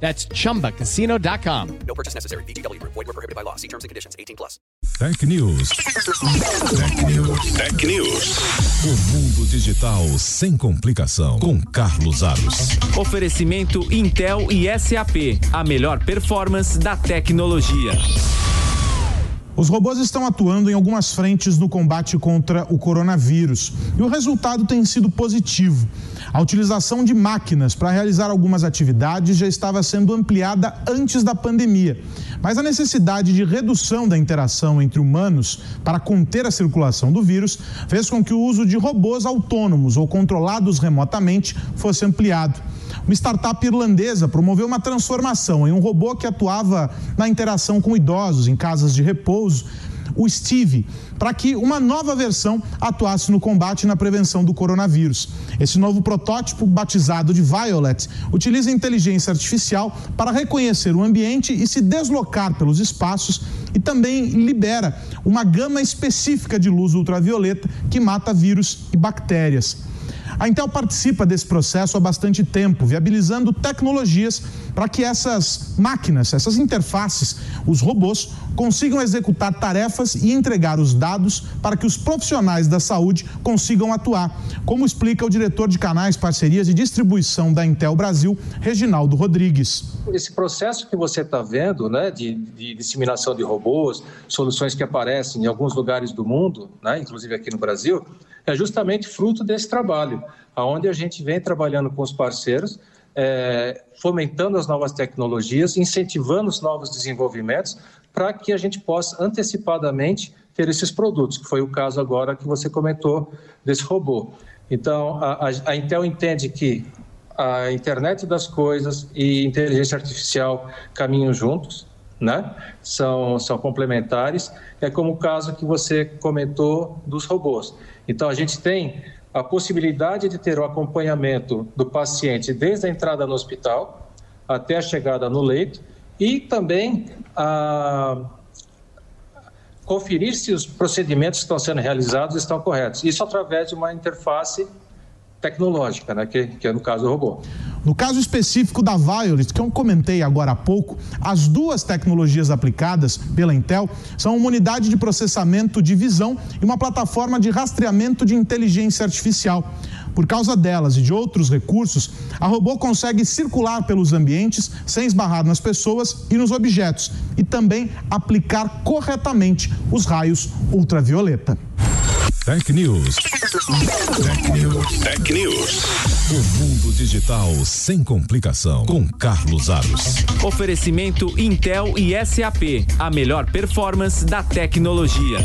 That's chumbacasino.com. No purchase necessary. BGW. Void were prohibited by law. See terms and conditions. 18 plus. Tech News. Tech News. Tech News. O mundo digital sem complicação. Com Carlos Aros. Oferecimento Intel e SAP. A melhor performance da tecnologia. Os robôs estão atuando em algumas frentes no combate contra o coronavírus e o resultado tem sido positivo. A utilização de máquinas para realizar algumas atividades já estava sendo ampliada antes da pandemia, mas a necessidade de redução da interação entre humanos para conter a circulação do vírus fez com que o uso de robôs autônomos ou controlados remotamente fosse ampliado. Uma startup irlandesa promoveu uma transformação em um robô que atuava na interação com idosos em casas de repouso, o Steve, para que uma nova versão atuasse no combate e na prevenção do coronavírus. Esse novo protótipo, batizado de Violet, utiliza inteligência artificial para reconhecer o ambiente e se deslocar pelos espaços e também libera uma gama específica de luz ultravioleta que mata vírus e bactérias. A Intel participa desse processo há bastante tempo, viabilizando tecnologias para que essas máquinas, essas interfaces, os robôs, consigam executar tarefas e entregar os dados para que os profissionais da saúde consigam atuar, como explica o diretor de canais, parcerias e distribuição da Intel Brasil, Reginaldo Rodrigues. Esse processo que você está vendo, né, de, de, disseminação de robôs, soluções que aparecem em alguns lugares do mundo, né, inclusive aqui no Brasil, é justamente fruto desse trabalho, aonde a gente vem trabalhando com os parceiros, é, fomentando as novas tecnologias, incentivando os novos desenvolvimentos, para que a gente possa antecipadamente ter esses produtos, que foi o caso agora que você comentou desse robô. Então, a, a Intel entende que a internet das coisas e inteligência artificial caminham juntos, né? São, são complementares. É como o caso que você comentou dos robôs. Então, a gente tem a possibilidade de ter o acompanhamento do paciente desde a entrada no hospital até a chegada no leito e também a conferir se os procedimentos que estão sendo realizados estão corretos. Isso através de uma interface tecnológica, né, que, que é no caso o robô. No caso específico da Violet, que eu comentei agora há pouco, as duas tecnologias aplicadas pela Intel são uma unidade de processamento de visão e uma plataforma de rastreamento de inteligência artificial. Por causa delas e de outros recursos, a robô consegue circular pelos ambientes sem esbarrar nas pessoas e nos objetos e também aplicar corretamente os raios ultravioleta. Tech News. Tech News. Tech News. O mundo digital sem complicação. Com Carlos Aros. Oferecimento Intel e SAP. A melhor performance da tecnologia.